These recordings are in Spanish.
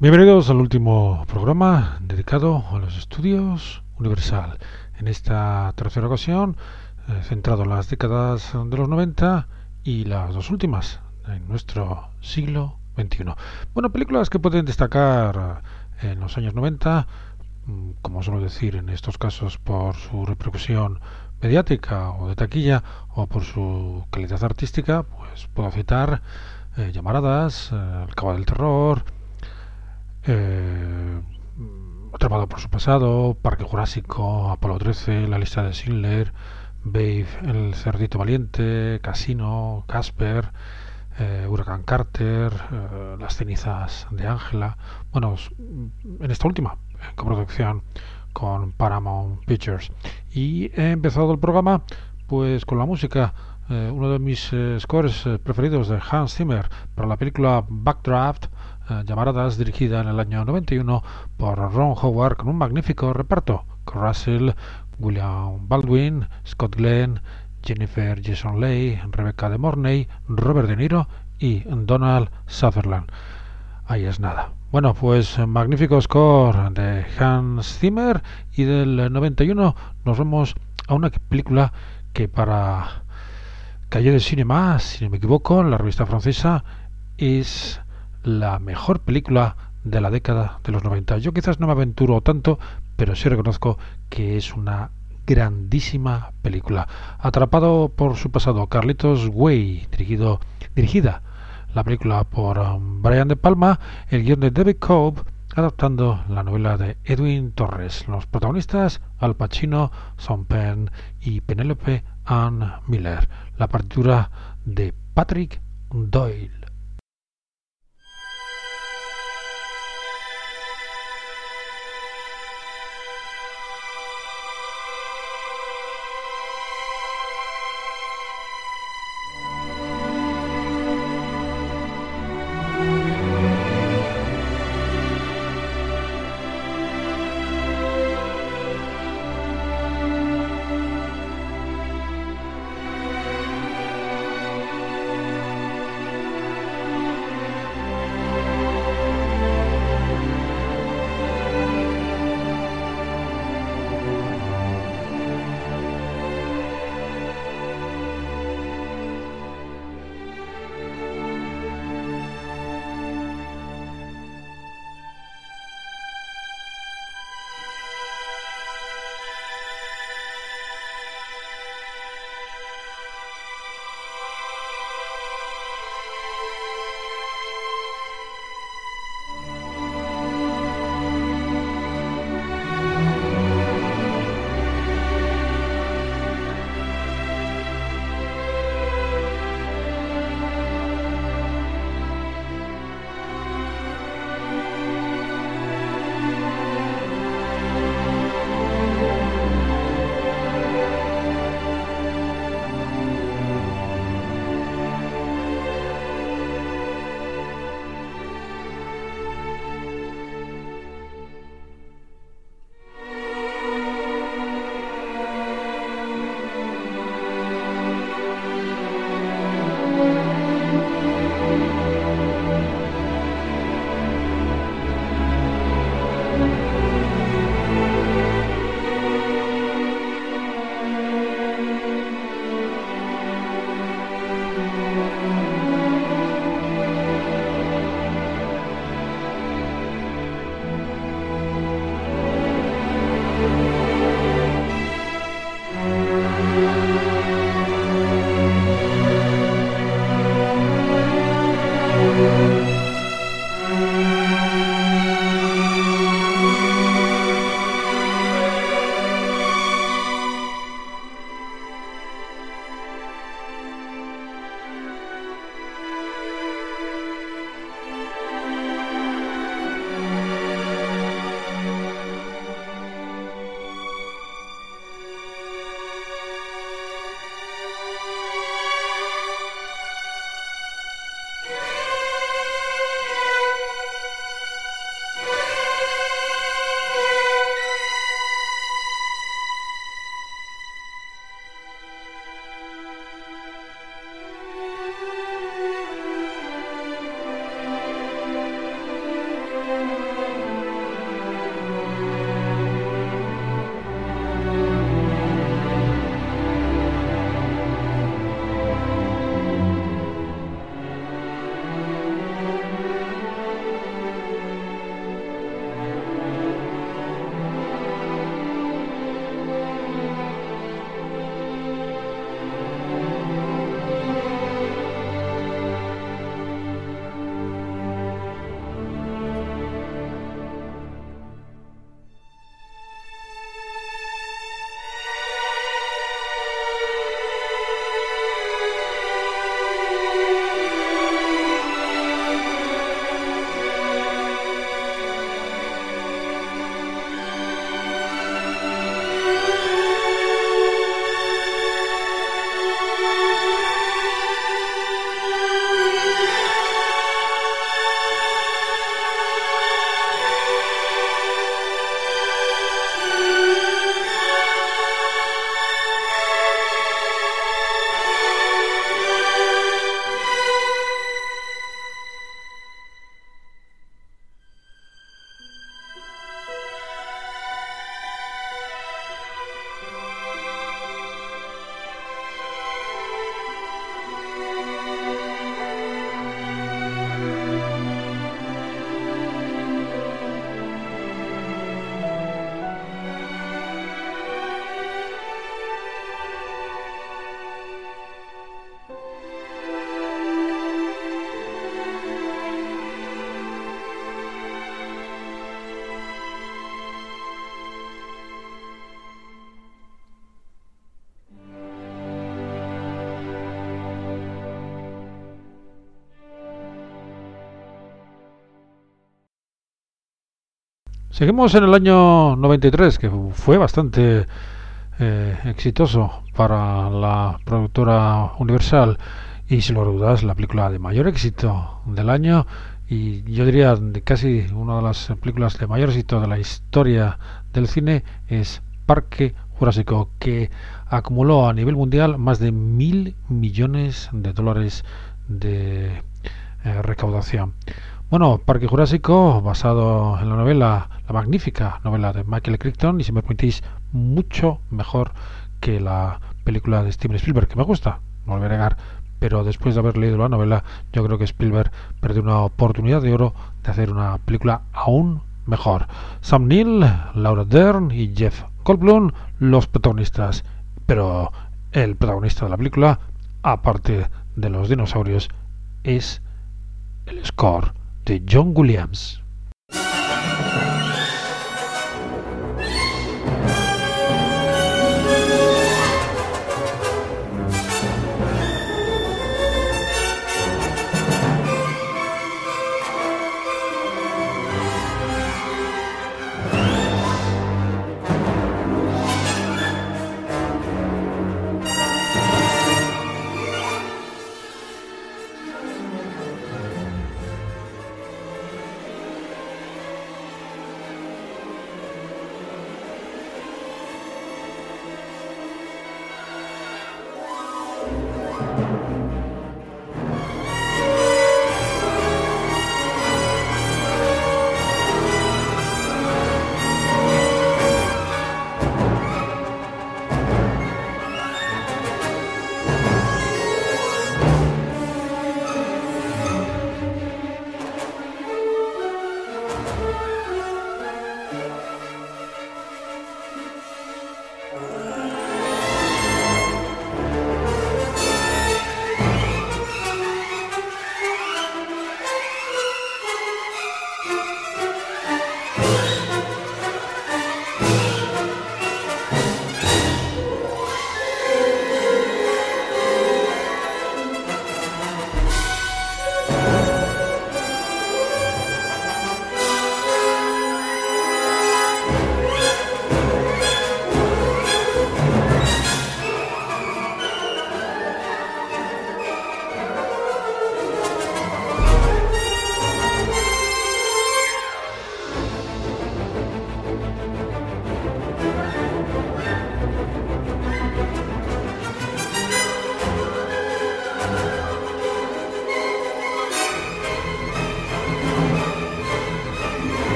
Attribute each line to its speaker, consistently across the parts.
Speaker 1: Bienvenidos al último programa dedicado a los estudios Universal. En esta tercera ocasión, eh, centrado en las décadas de los 90 y las dos últimas en nuestro siglo XXI. Bueno, películas que pueden destacar eh, en los años 90, mm, como suelo decir en estos casos, por su repercusión mediática o de taquilla o por su calidad artística, pues puedo citar eh, Llamaradas, El Cabo del Terror, eh, por su pasado, Parque Jurásico, Apolo 13, La lista de Schindler, Babe, El cerdito valiente, Casino, Casper, eh, Huracán Carter, eh, Las cenizas de Ángela. Bueno, en esta última coproducción con Paramount Pictures. Y he empezado el programa pues con la música eh, uno de mis scores preferidos de Hans Zimmer para la película Backdraft Llamaradas, dirigida en el año 91 por Ron Howard con un magnífico reparto. con Russell, William Baldwin, Scott Glenn, Jennifer Jason Leigh, Rebecca de Mornay, Robert De Niro y Donald Sutherland. Ahí es nada. Bueno, pues magnífico score de Hans Zimmer y del 91 nos vemos a una película que para Calle de Cinema, si no me equivoco, la revista francesa es la mejor película de la década de los 90. Yo quizás no me aventuro tanto, pero sí reconozco que es una grandísima película. Atrapado por su pasado, Carlitos Way, dirigido, dirigida la película por um, Brian De Palma, el guion de David Cobb, adaptando la novela de Edwin Torres. Los protagonistas, Al Pacino, Son Penn y Penélope Ann Miller. La partitura de Patrick Doyle. Seguimos en el año 93, que fue bastante eh, exitoso para la productora Universal y si lo dudas la película de mayor éxito del año y yo diría casi una de las películas de mayor éxito de la historia del cine es Parque Jurásico que acumuló a nivel mundial más de mil millones de dólares de eh, recaudación. Bueno, Parque Jurásico, basado en la novela, la magnífica novela de Michael Crichton, y si me permitís, mucho mejor que la película de Steven Spielberg, que me gusta, no voy a negar, pero después de haber leído la novela, yo creo que Spielberg perdió una oportunidad de oro de hacer una película aún mejor. Sam Neill, Laura Dern y Jeff Goldblum, los protagonistas, pero el protagonista de la película, aparte de los dinosaurios, es el score de John Williams.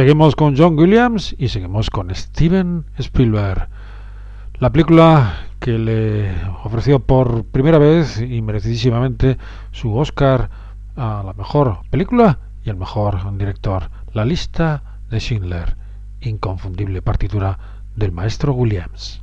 Speaker 1: Seguimos con John Williams y seguimos con Steven Spielberg. La película que le ofreció por primera vez y merecidísimamente su Oscar a la mejor película y el mejor director. La lista de Schindler. Inconfundible partitura del maestro Williams.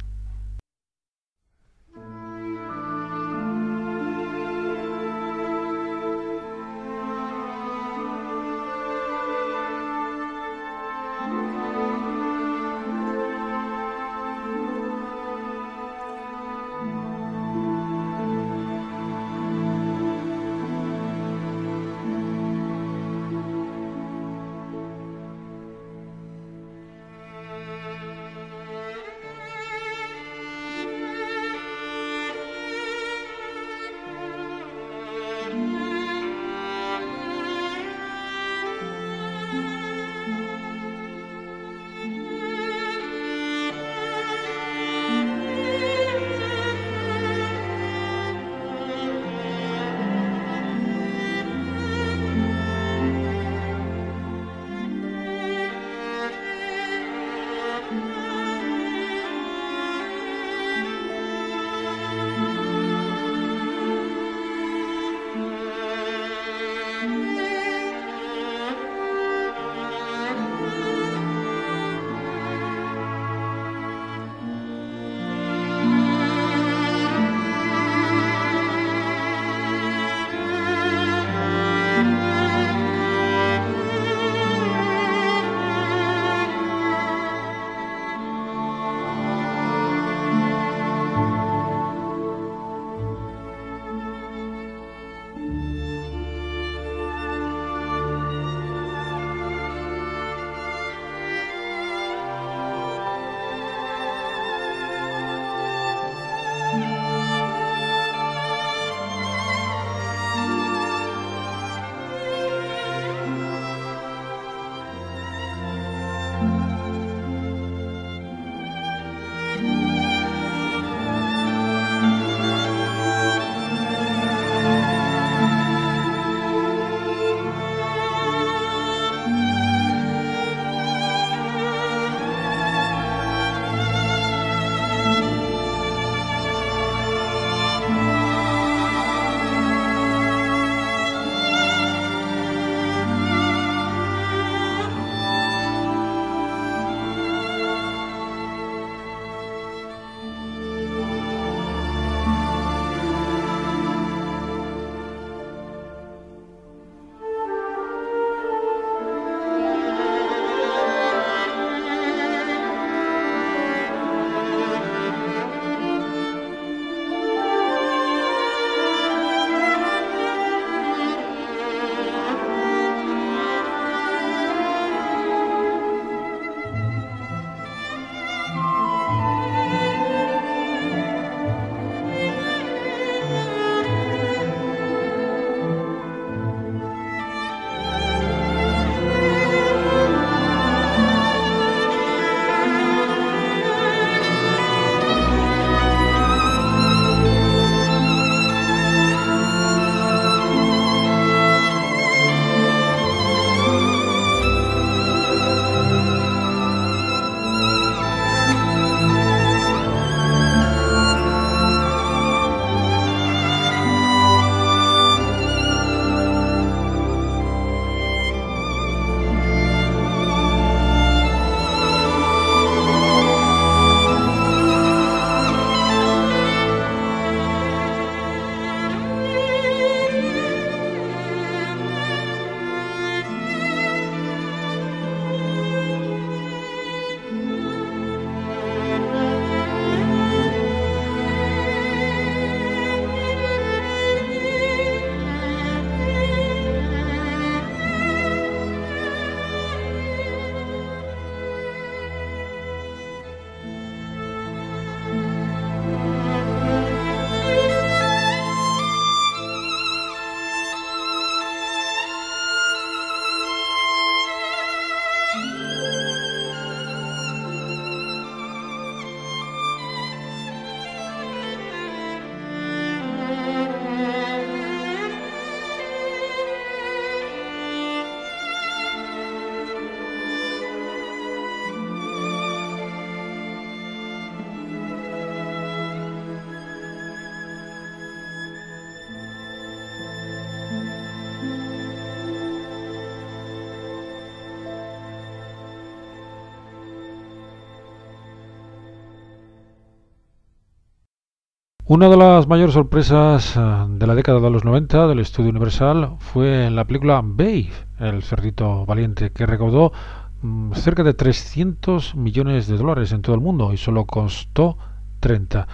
Speaker 1: Una de las mayores sorpresas eh, de la década de los 90 del estudio Universal fue la película Babe, el cerdito valiente, que recaudó mm, cerca de 300 millones de dólares en todo el mundo y solo costó 30.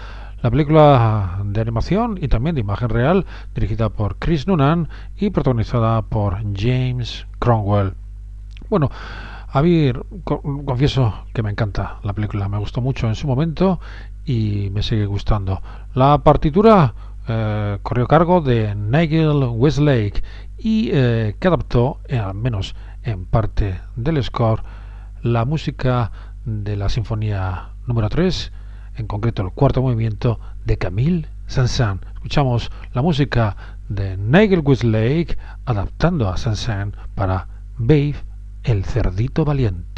Speaker 1: La película de animación y también de imagen real, dirigida por Chris Noonan y protagonizada por James Cromwell. Bueno, a ver, confieso que me encanta la película, me gustó mucho en su momento y me sigue gustando. La partitura eh, corrió cargo de Nigel Westlake y eh, que adaptó, eh, al menos en parte del score, la música de la Sinfonía número 3, en concreto el cuarto movimiento de Camille Saint-Saëns. Escuchamos la música de Nigel Westlake adaptando a Saint-Saëns para Babe, el cerdito valiente.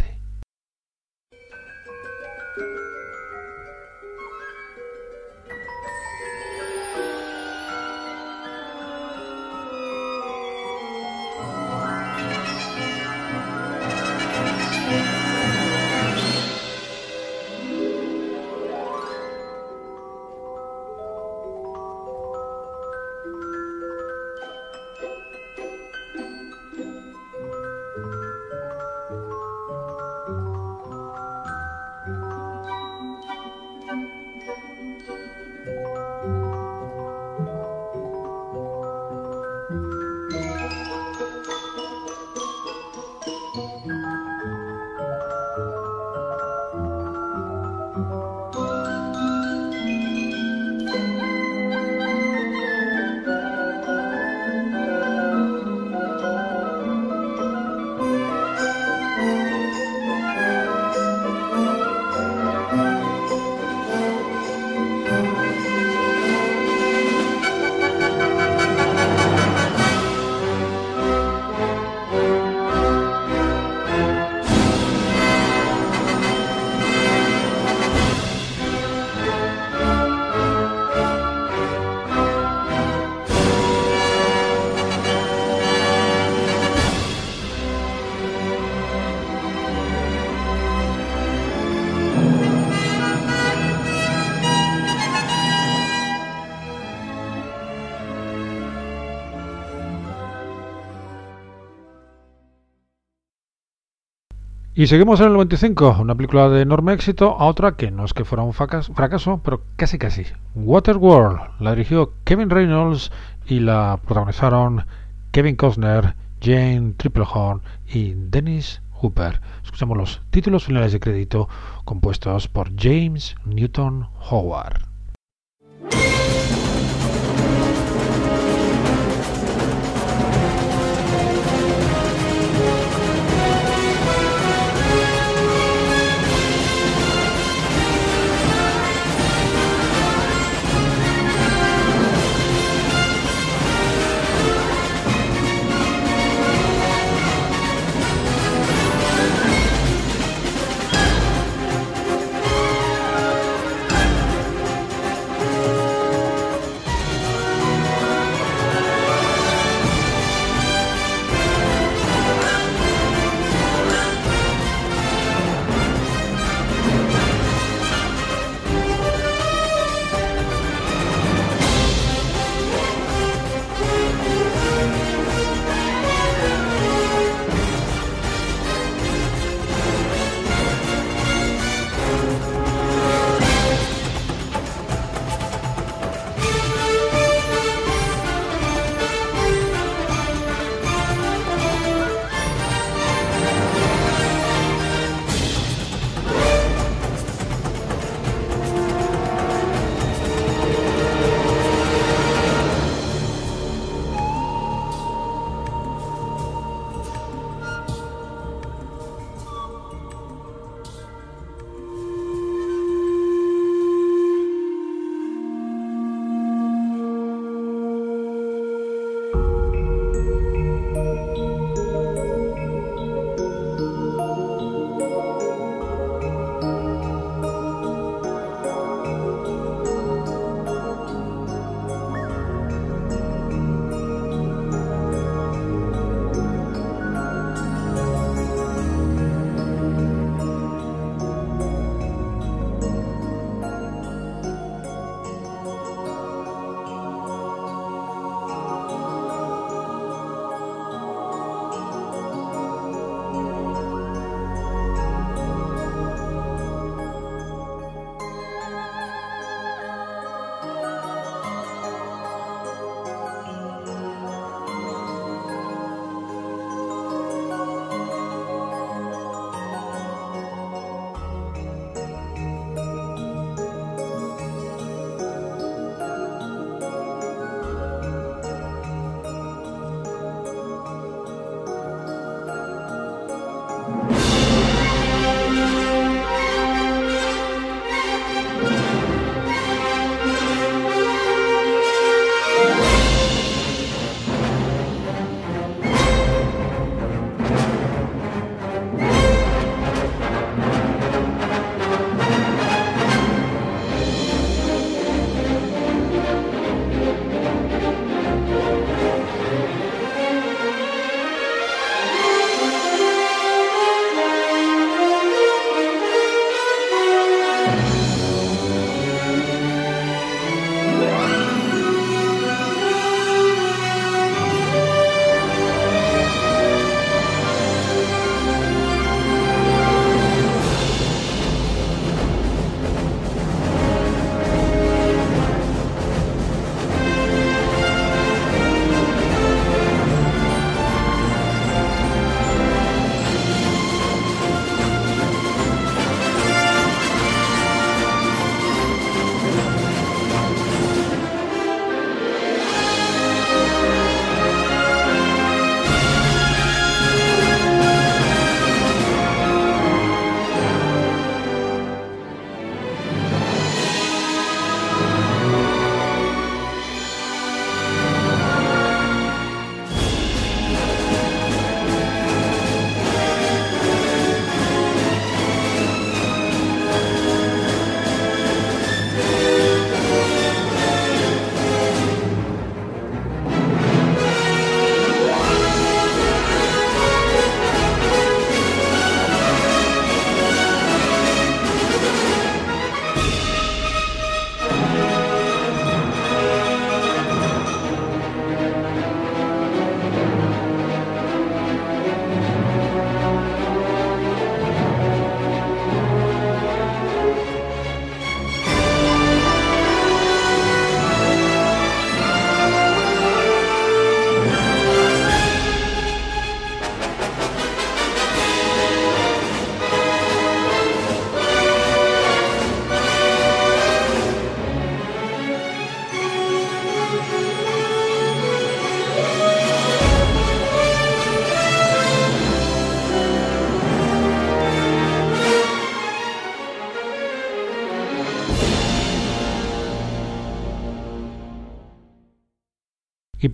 Speaker 1: Y seguimos en el 95, una película de enorme éxito, a otra que no es que fuera un fracaso, pero casi casi. Waterworld, la dirigió Kevin Reynolds y la protagonizaron Kevin Costner, Jane Triplehorn y Dennis Hooper. Escuchamos los títulos finales de crédito compuestos por James Newton Howard.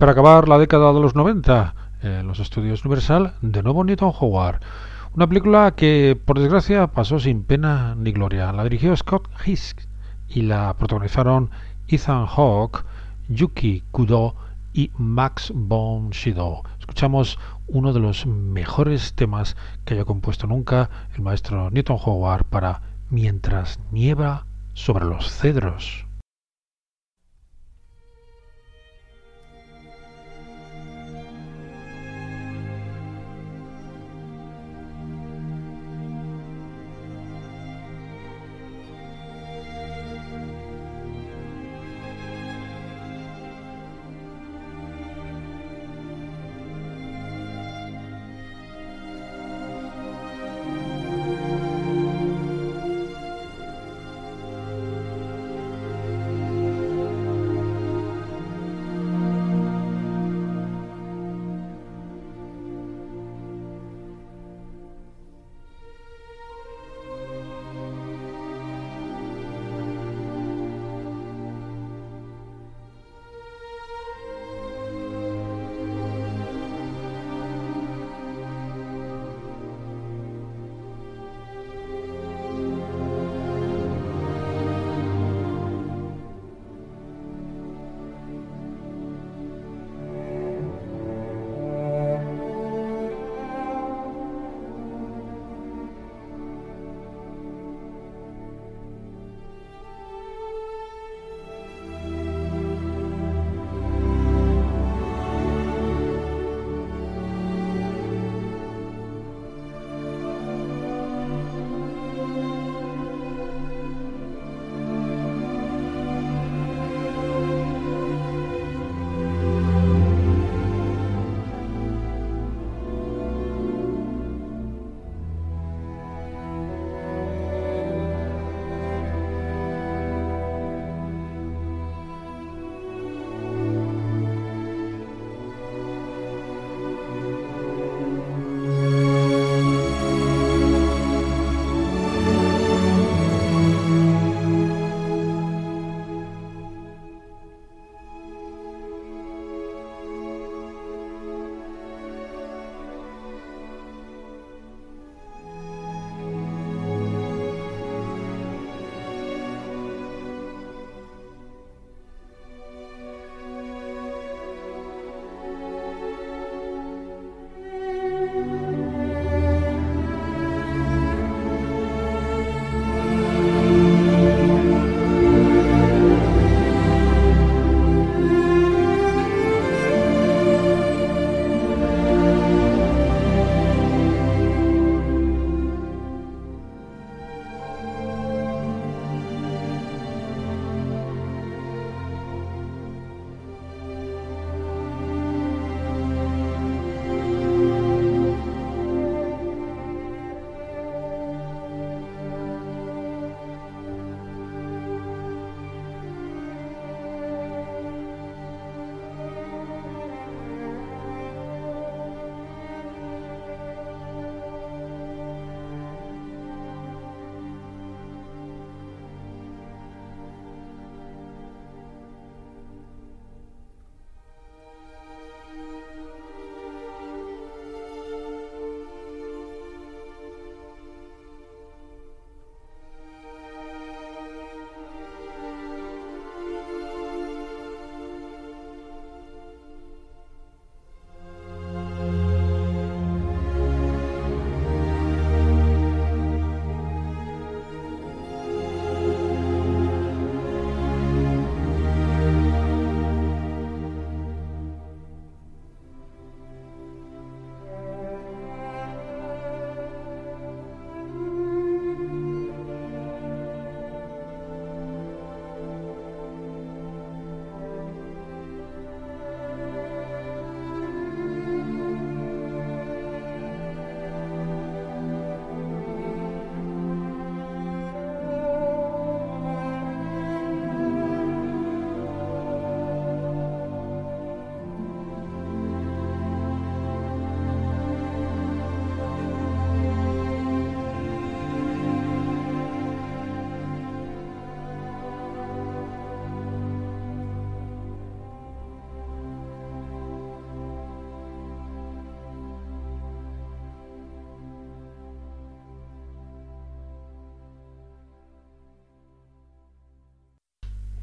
Speaker 1: Para acabar la década de los 90, en los estudios Universal, de nuevo Newton Howard. Una película que, por desgracia, pasó sin pena ni gloria. La dirigió Scott Hisk y la protagonizaron Ethan Hawke, Yuki Kudo y Max von Sydow. Escuchamos uno de los mejores temas que haya compuesto nunca el maestro Newton Howard para Mientras nieva sobre los cedros.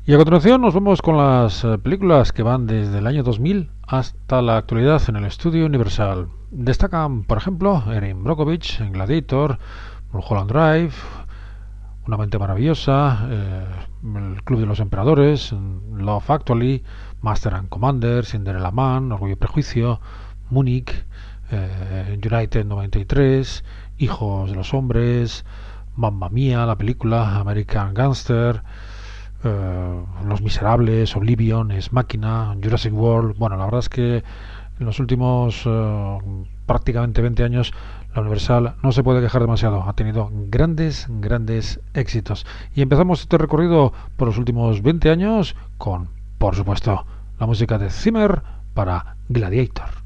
Speaker 1: Y a continuación nos vamos con las eh, películas que van desde el año 2000 hasta la actualidad en el estudio Universal. Destacan, por ejemplo, Erin Brockovich Gladiator, Mulholland Drive, Una mente maravillosa, eh, El Club de los Emperadores, Love Actually, Master and Commander, Cinderella Man, Orgullo y Prejuicio, Munich, eh, United 93, Hijos de los Hombres, Mamma Mía, la película, American Gangster, eh, Los Miserables, Oblivion, Es Máquina, Jurassic World. Bueno, la verdad es que en los últimos eh, prácticamente 20 años la Universal no se puede quejar demasiado. Ha tenido grandes, grandes éxitos. Y empezamos este recorrido por los últimos 20 años con, por supuesto, la música de Zimmer para Gladiator.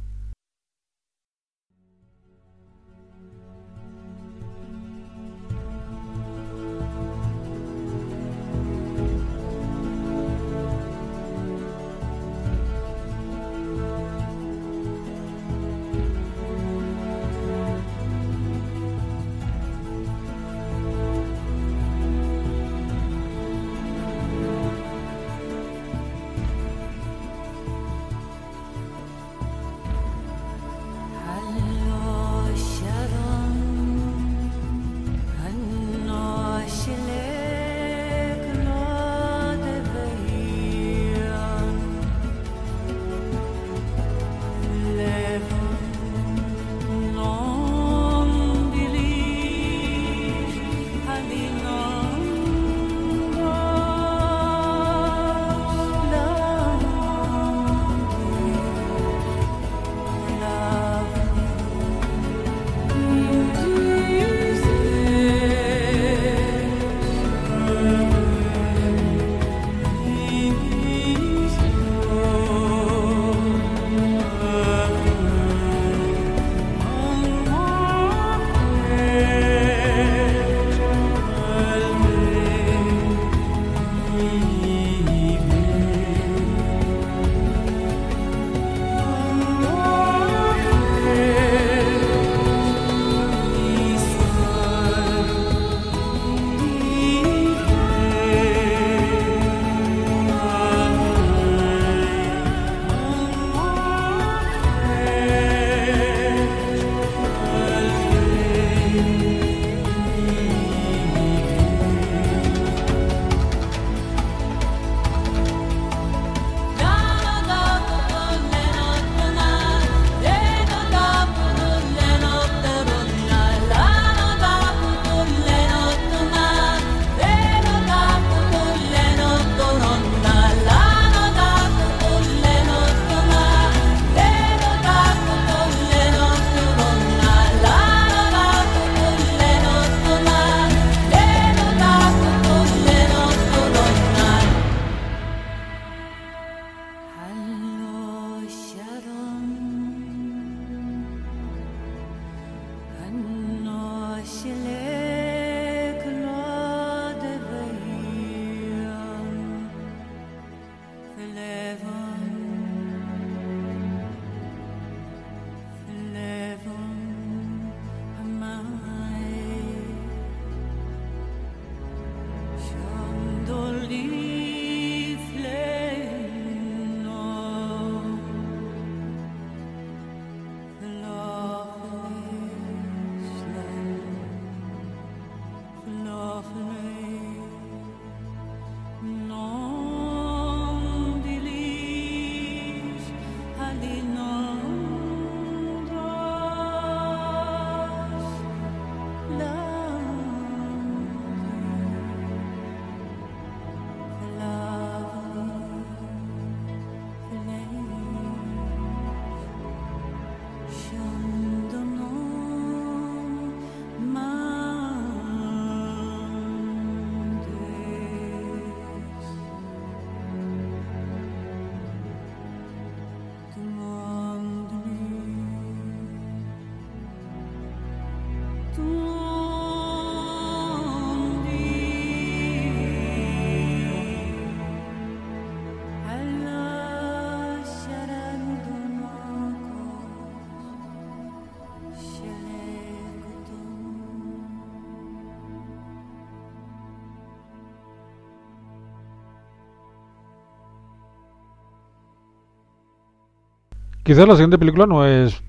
Speaker 1: Quizás la siguiente película no es,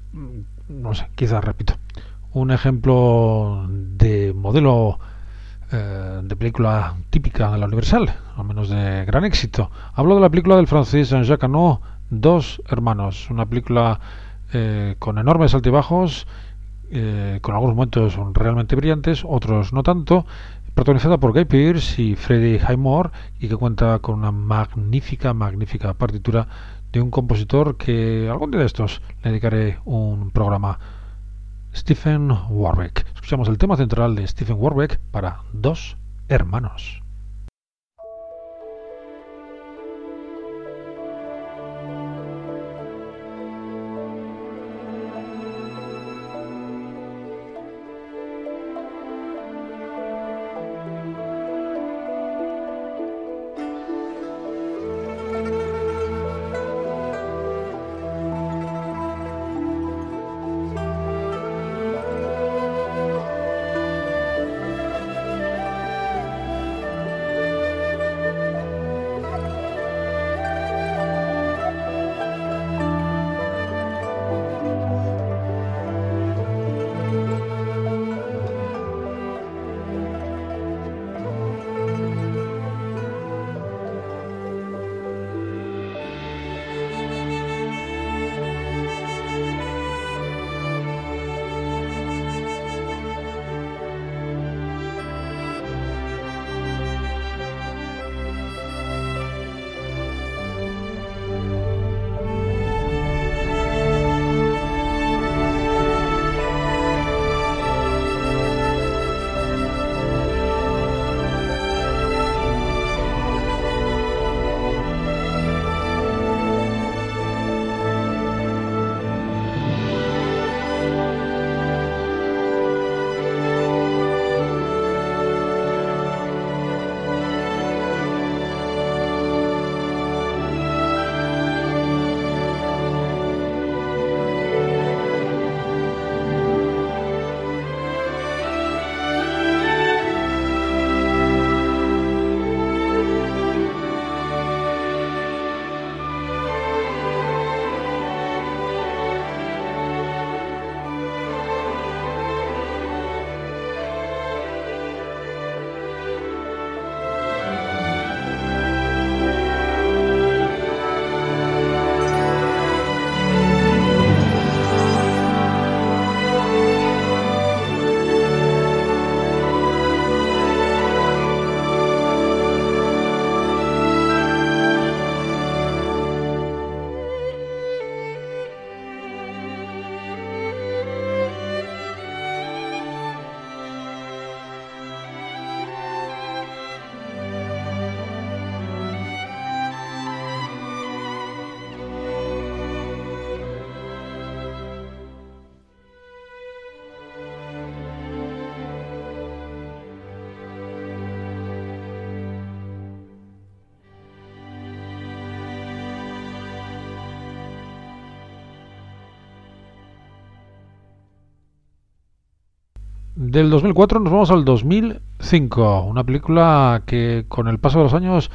Speaker 1: no sé, quizás repito, un ejemplo de modelo eh, de película típica de la Universal, al menos de gran éxito. Hablo de la película del francés Jean-Jacques Annaud, Dos Hermanos, una película eh, con enormes altibajos, eh, con algunos momentos realmente brillantes, otros no tanto, protagonizada por Guy Pearce y Freddie Highmore y que cuenta con una magnífica, magnífica partitura de un compositor que algún día de estos le dedicaré un programa. Stephen Warbeck. Escuchamos el tema central de Stephen Warbeck para dos hermanos. Del 2004 nos vamos al 2005, una película que con el paso de los años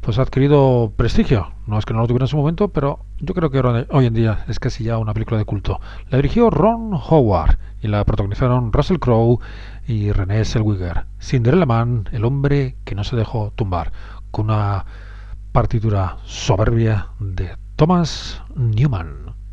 Speaker 1: pues ha adquirido prestigio. No es que no lo tuviera en su momento, pero yo creo que hoy en día es casi ya una película de culto. La dirigió Ron Howard y la protagonizaron Russell Crowe y René Zellweger. Cinderella Man, el hombre que no se dejó tumbar, con una partitura soberbia de Thomas Newman.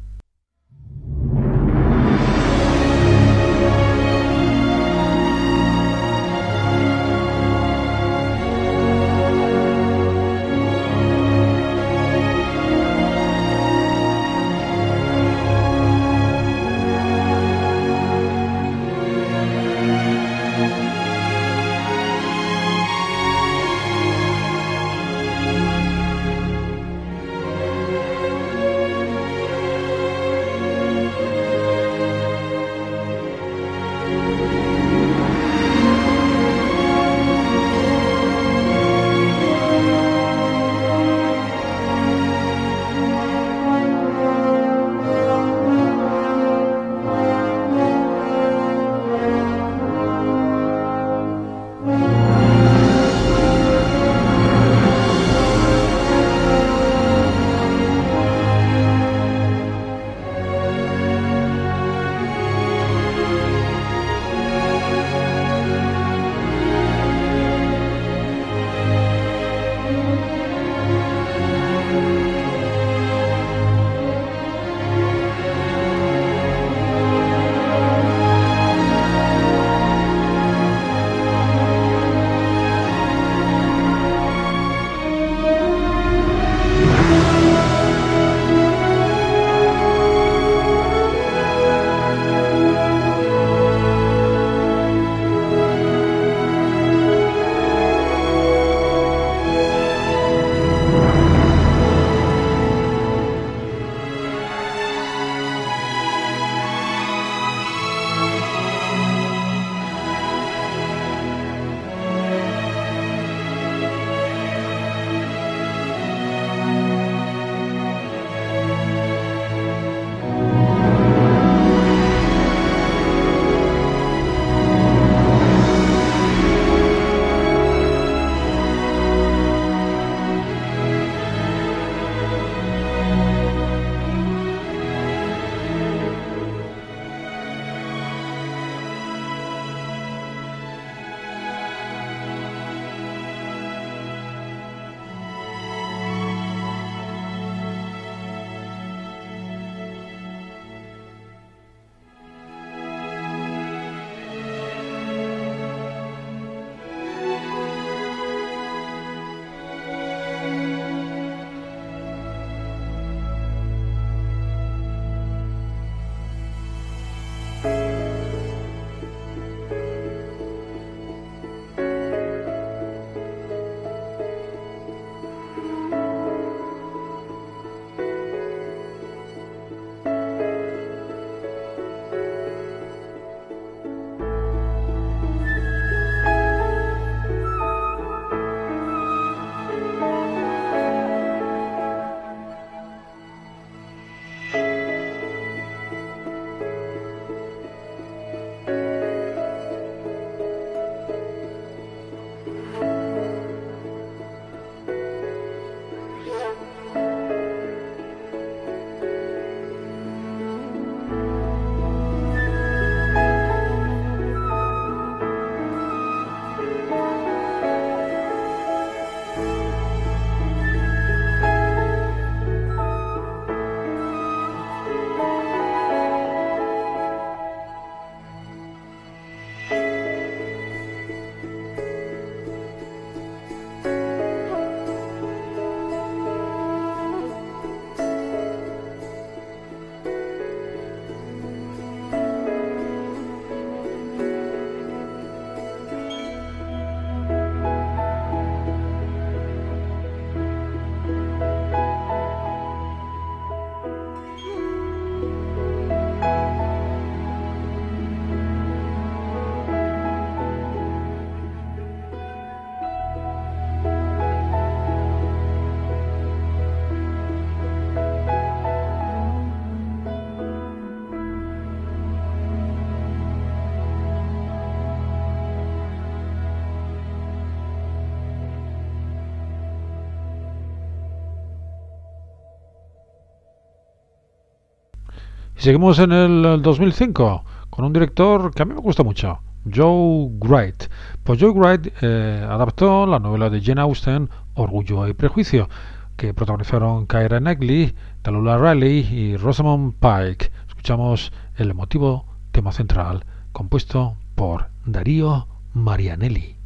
Speaker 1: Seguimos en el 2005 con un director que a mí me gusta mucho, Joe Wright. Pues Joe Wright eh, adaptó la novela de Jane Austen, Orgullo y Prejuicio, que protagonizaron Kyra Knightley, Tallulah Riley y Rosamund Pike. Escuchamos el emotivo tema central, compuesto por Darío Marianelli.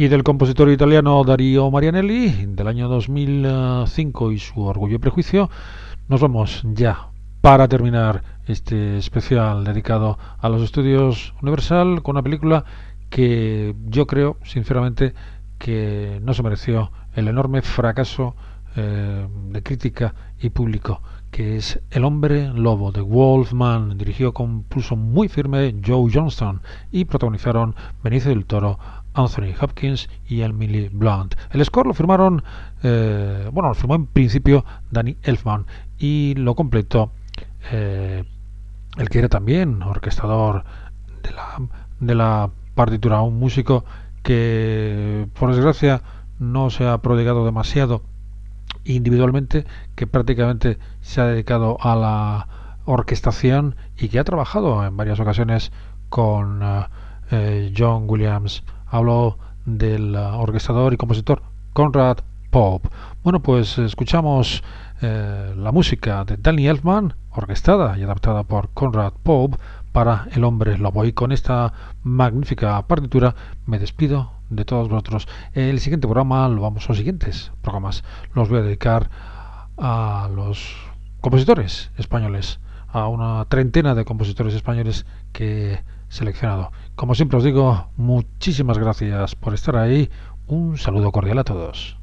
Speaker 1: Y del compositor italiano Dario Marianelli, del año 2005 y su Orgullo y Prejuicio, nos vamos ya para terminar este especial dedicado a los estudios Universal con una película que yo creo, sinceramente, que no se mereció el enorme fracaso eh, de crítica y público que es El hombre lobo de Wolfman, dirigió con pulso muy firme Joe Johnston y protagonizaron Benicio del Toro, Anthony Hopkins y Emily Blunt. El score lo firmaron, eh, bueno, lo firmó en principio Danny Elfman y lo completó eh, el que era también orquestador de la, de la partitura, un músico que por desgracia no se ha prodigado demasiado individualmente, que prácticamente se ha dedicado a la orquestación y que ha trabajado en varias ocasiones con eh, John Williams. Hablo del uh, orquestador y compositor Conrad Pope. Bueno, pues escuchamos eh, la música de Danny Elfman, orquestada y adaptada por Conrad Pope para El hombre lobo. Y con esta magnífica partitura me despido de todos vosotros. El siguiente programa, lo vamos, los siguientes programas los voy a dedicar a los compositores españoles, a una treintena de compositores españoles que seleccionado. Como siempre os digo, muchísimas gracias por estar ahí. Un saludo cordial a todos.